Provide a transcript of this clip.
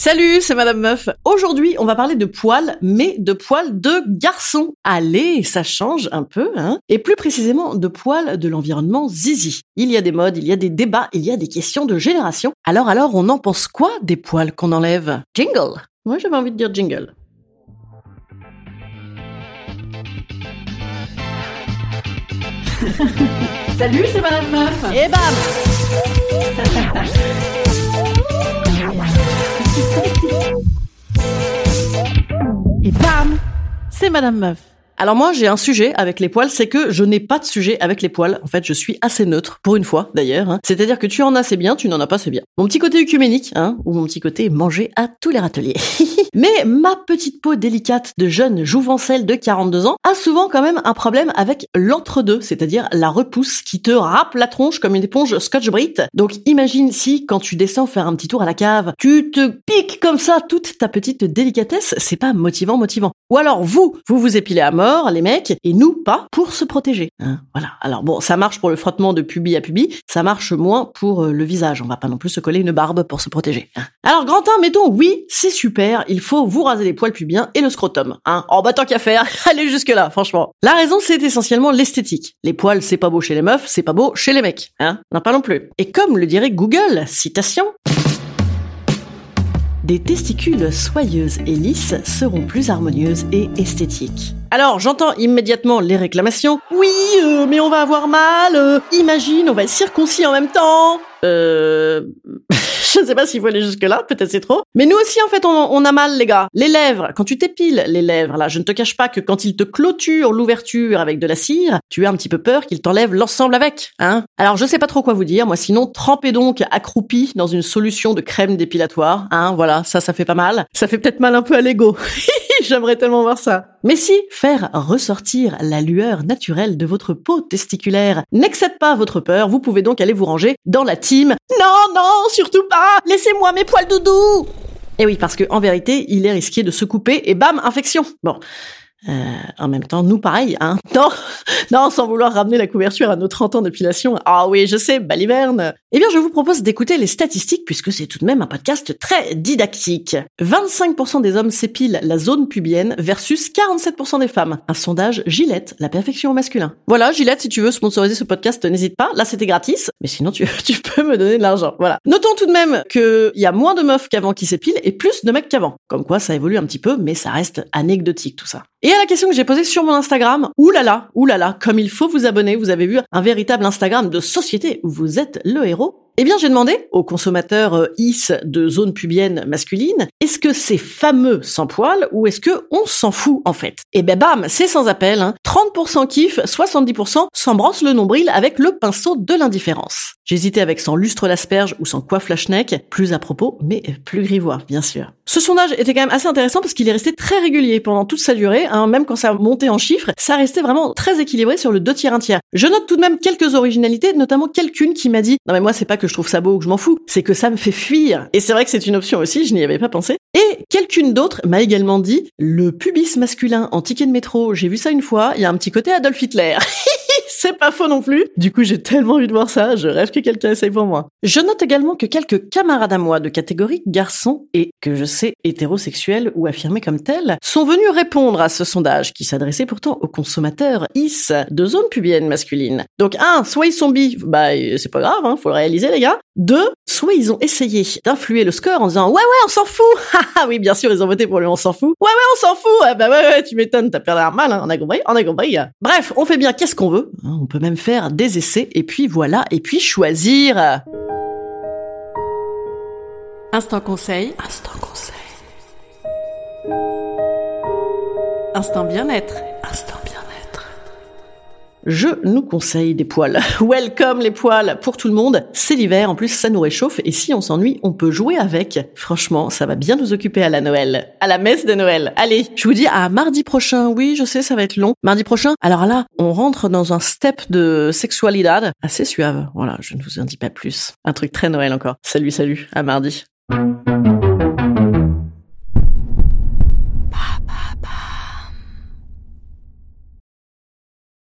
Salut, c'est Madame Meuf. Aujourd'hui, on va parler de poils, mais de poils de garçons. Allez, ça change un peu, hein Et plus précisément, de poils de l'environnement zizi. Il y a des modes, il y a des débats, il y a des questions de génération. Alors, alors, on en pense quoi des poils qu'on enlève? Jingle Moi, j'avais envie de dire jingle. Salut, c'est Madame Meuf. Et bam Et C'est Madame Meuf. Alors moi, j'ai un sujet avec les poils, c'est que je n'ai pas de sujet avec les poils. En fait, je suis assez neutre, pour une fois d'ailleurs. hein. C'est-à-dire que tu en as, c'est bien, tu n'en as pas, c'est bien. Mon petit côté œcuménique, hein, ou mon petit côté manger à tous les râteliers. Mais ma petite peau délicate de jeune jouvencelle de 42 ans a souvent quand même un problème avec l'entre-deux, c'est-à-dire la repousse qui te râpe la tronche comme une éponge Scotch-Brite. Donc imagine si, quand tu descends faire un petit tour à la cave, tu te piques comme ça toute ta petite délicatesse, c'est pas motivant, motivant. Ou alors vous, vous vous épilez à mort, les mecs, et nous pas, pour se protéger. Hein, voilà. Alors bon, ça marche pour le frottement de pubis à pubis, ça marche moins pour euh, le visage. On va pas non plus se coller une barbe pour se protéger. hein. Alors grand 1, mettons, oui, c'est super, il faut vous raser les poils pubiens et le scrotum. Hein. Oh bah tant qu'à faire, allez jusque là, franchement. La raison, c'est essentiellement l'esthétique. Les poils, c'est pas beau chez les meufs, c'est pas beau chez les mecs. Hein. N'en parlons plus. Et comme le dirait Google, citation... Des testicules soyeuses et lisses seront plus harmonieuses et esthétiques. Alors, j'entends immédiatement les réclamations. Oui, euh, mais on va avoir mal. euh, imagine, on va être circoncis en même temps. Euh... Je sais pas s'il faut aller jusque-là, peut-être c'est trop. Mais nous aussi, en fait, on, on a mal, les gars. Les lèvres, quand tu t'épiles les lèvres, là, je ne te cache pas que quand ils te clôturent l'ouverture avec de la cire, tu as un petit peu peur qu'ils t'enlèvent l'ensemble avec, hein. Alors, je sais pas trop quoi vous dire, moi, sinon, trempez donc accroupi dans une solution de crème dépilatoire, hein, voilà, ça, ça fait pas mal. Ça fait peut-être mal un peu à l'ego. J'aimerais tellement voir ça. Mais si faire ressortir la lueur naturelle de votre peau testiculaire n'excède pas votre peur, vous pouvez donc aller vous ranger dans la team. Non, non, surtout pas Laissez-moi mes poils doudou Et oui, parce que en vérité, il est risqué de se couper et bam, infection. Bon. Euh, en même temps, nous pareil, hein. Non, non, sans vouloir ramener la couverture à nos 30 ans d'épilation. Ah oui, je sais, baliverne. Eh bien, je vous propose d'écouter les statistiques puisque c'est tout de même un podcast très didactique. 25% des hommes s'épilent la zone pubienne versus 47% des femmes. Un sondage Gillette, la perfection au masculin. Voilà, Gillette, si tu veux sponsoriser ce podcast, n'hésite pas. Là, c'était gratis, mais sinon, tu, peux me donner de l'argent. Voilà. Notons tout de même qu'il y a moins de meufs qu'avant qui s'épilent et plus de mecs qu'avant. Comme quoi, ça évolue un petit peu, mais ça reste anecdotique tout ça. Et à la question que j'ai posée sur mon Instagram, oulala, oulala, comme il faut vous abonner, vous avez vu un véritable Instagram de société où vous êtes le héros. Eh bien, j'ai demandé aux consommateurs euh, IS de zone pubienne masculine, est-ce que c'est fameux sans poil ou est-ce que on s'en fout en fait? Et ben bam, c'est sans appel, hein. 30% kiff, 70% s'embrasse le nombril avec le pinceau de l'indifférence. J'hésitais avec sans lustre l'asperge ou sans coiffe la schneck, plus à propos, mais plus grivois, bien sûr. Ce sondage était quand même assez intéressant parce qu'il est resté très régulier pendant toute sa durée, hein, même quand ça montait en chiffres, ça restait vraiment très équilibré sur le 2 tiers 1 tiers. Je note tout de même quelques originalités, notamment quelqu'une qui m'a dit "Non mais moi c'est pas que je trouve ça beau ou que je m'en fous, c'est que ça me fait fuir." Et c'est vrai que c'est une option aussi, je n'y avais pas pensé. Et quelqu'une d'autre m'a également dit "Le pubis masculin en ticket de métro, j'ai vu ça une fois, il y a un petit côté Adolf Hitler." c'est pas faux non plus. Du coup, j'ai tellement envie de voir ça, je rêve que quelqu'un essaye pour moi. Je note également que quelques camarades à moi de catégorie garçons et que je sais hétérosexuels ou affirmés comme tels sont venus répondre à ce sondage qui s'adressait pourtant aux consommateurs IS de zone pubienne masculine. Donc un, soit ils sont bah euh, c'est pas grave, hein, faut le réaliser les gars. Deux, soit ils ont essayé d'influer le score en disant ouais ouais on s'en fout. Ah oui bien sûr ils ont voté pour le on s'en fout. Ouais ouais on s'en fout. Ah bah ouais ouais tu m'étonnes t'as perdu un mal, hein. on a compris, on a compris. Bref on fait bien qu'est-ce qu'on veut. Hein, On peut même faire des essais et puis voilà et puis choisir. Instant conseil. Instant conseil. Instant bien-être. Instant. Je nous conseille des poils. Welcome les poils pour tout le monde. C'est l'hiver, en plus ça nous réchauffe et si on s'ennuie, on peut jouer avec. Franchement, ça va bien nous occuper à la Noël. À la messe de Noël. Allez, je vous dis à mardi prochain. Oui, je sais, ça va être long. Mardi prochain. Alors là, on rentre dans un step de sexualidad assez suave. Voilà, je ne vous en dis pas plus. Un truc très Noël encore. Salut, salut. À mardi.